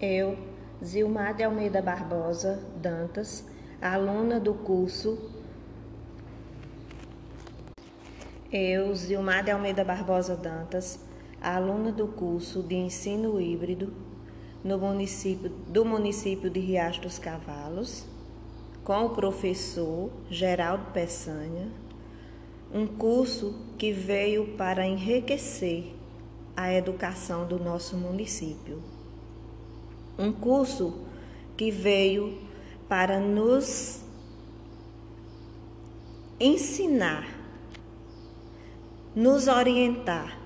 Eu, Zilmar de Almeida Barbosa Dantas, aluna do curso. Eu, Zilmar de Almeida Barbosa Dantas, aluna do curso de ensino híbrido no município, do município de Riacho dos Cavalos, com o professor Geraldo Peçanha, um curso que veio para enriquecer a educação do nosso município. Um curso que veio para nos ensinar, nos orientar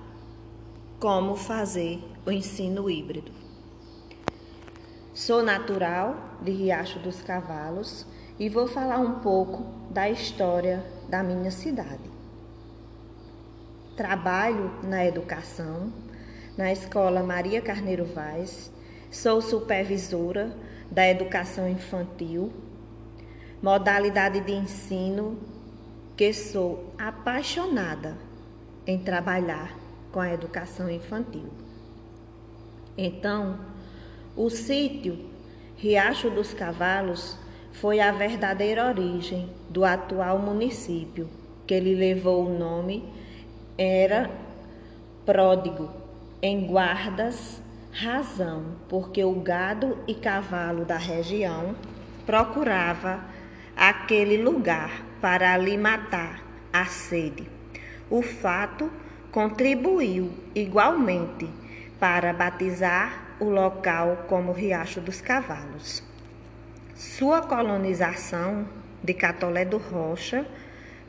como fazer o ensino híbrido. Sou natural de Riacho dos Cavalos e vou falar um pouco da história da minha cidade. Trabalho na educação, na Escola Maria Carneiro Vaz, sou supervisora da educação infantil, modalidade de ensino que sou apaixonada em trabalhar com a educação infantil. Então, o sítio Riacho dos Cavalos foi a verdadeira origem do atual município, que lhe levou o nome, era pródigo, em guardas, razão, porque o gado e cavalo da região procurava aquele lugar para lhe matar a sede. O fato contribuiu igualmente para batizar o local como Riacho dos Cavalos. Sua colonização de Catolé do Rocha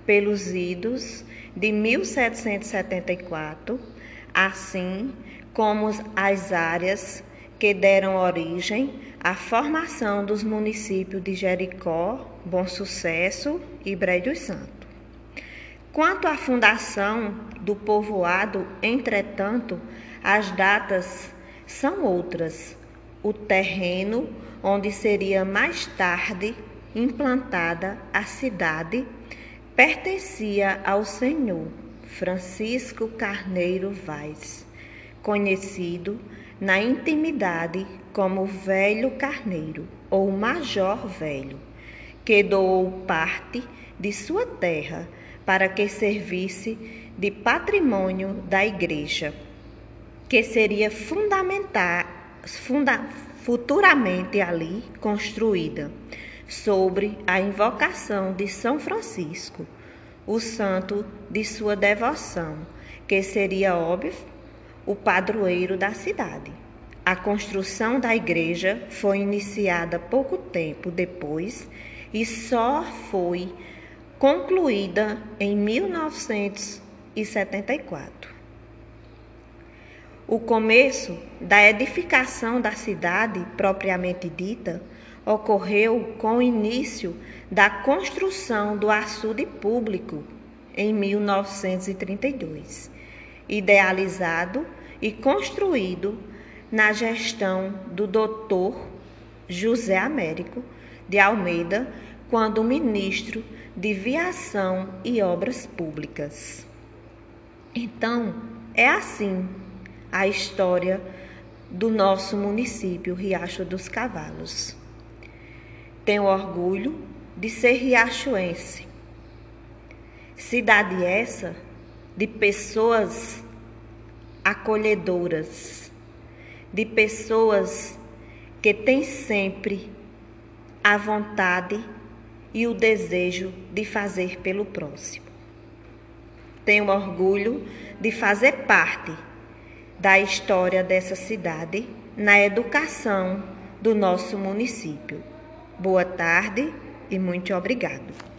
pelos idos de 1774, assim como as áreas que deram origem à formação dos municípios de Jericó, Bom Sucesso e Breio Santo. Quanto à fundação do povoado, entretanto, as datas são outras. O terreno onde seria mais tarde implantada a cidade pertencia ao senhor Francisco Carneiro Vaz, conhecido na intimidade como Velho Carneiro ou Major Velho, que doou parte de sua terra para que servisse de patrimônio da igreja que seria fundamentar, funda, futuramente ali construída sobre a invocação de São Francisco, o santo de sua devoção, que seria óbvio o padroeiro da cidade. A construção da igreja foi iniciada pouco tempo depois e só foi concluída em 1974. O começo da edificação da cidade propriamente dita ocorreu com o início da construção do açude público em 1932, idealizado e construído na gestão do Dr. José Américo de Almeida, quando ministro de Viação e Obras Públicas. Então, é assim a história do nosso município, Riacho dos Cavalos. Tenho orgulho de ser riachuense. Cidade essa de pessoas acolhedoras, de pessoas que têm sempre a vontade e o desejo de fazer pelo próximo. Tenho orgulho de fazer parte da história dessa cidade na educação do nosso município. Boa tarde e muito obrigado.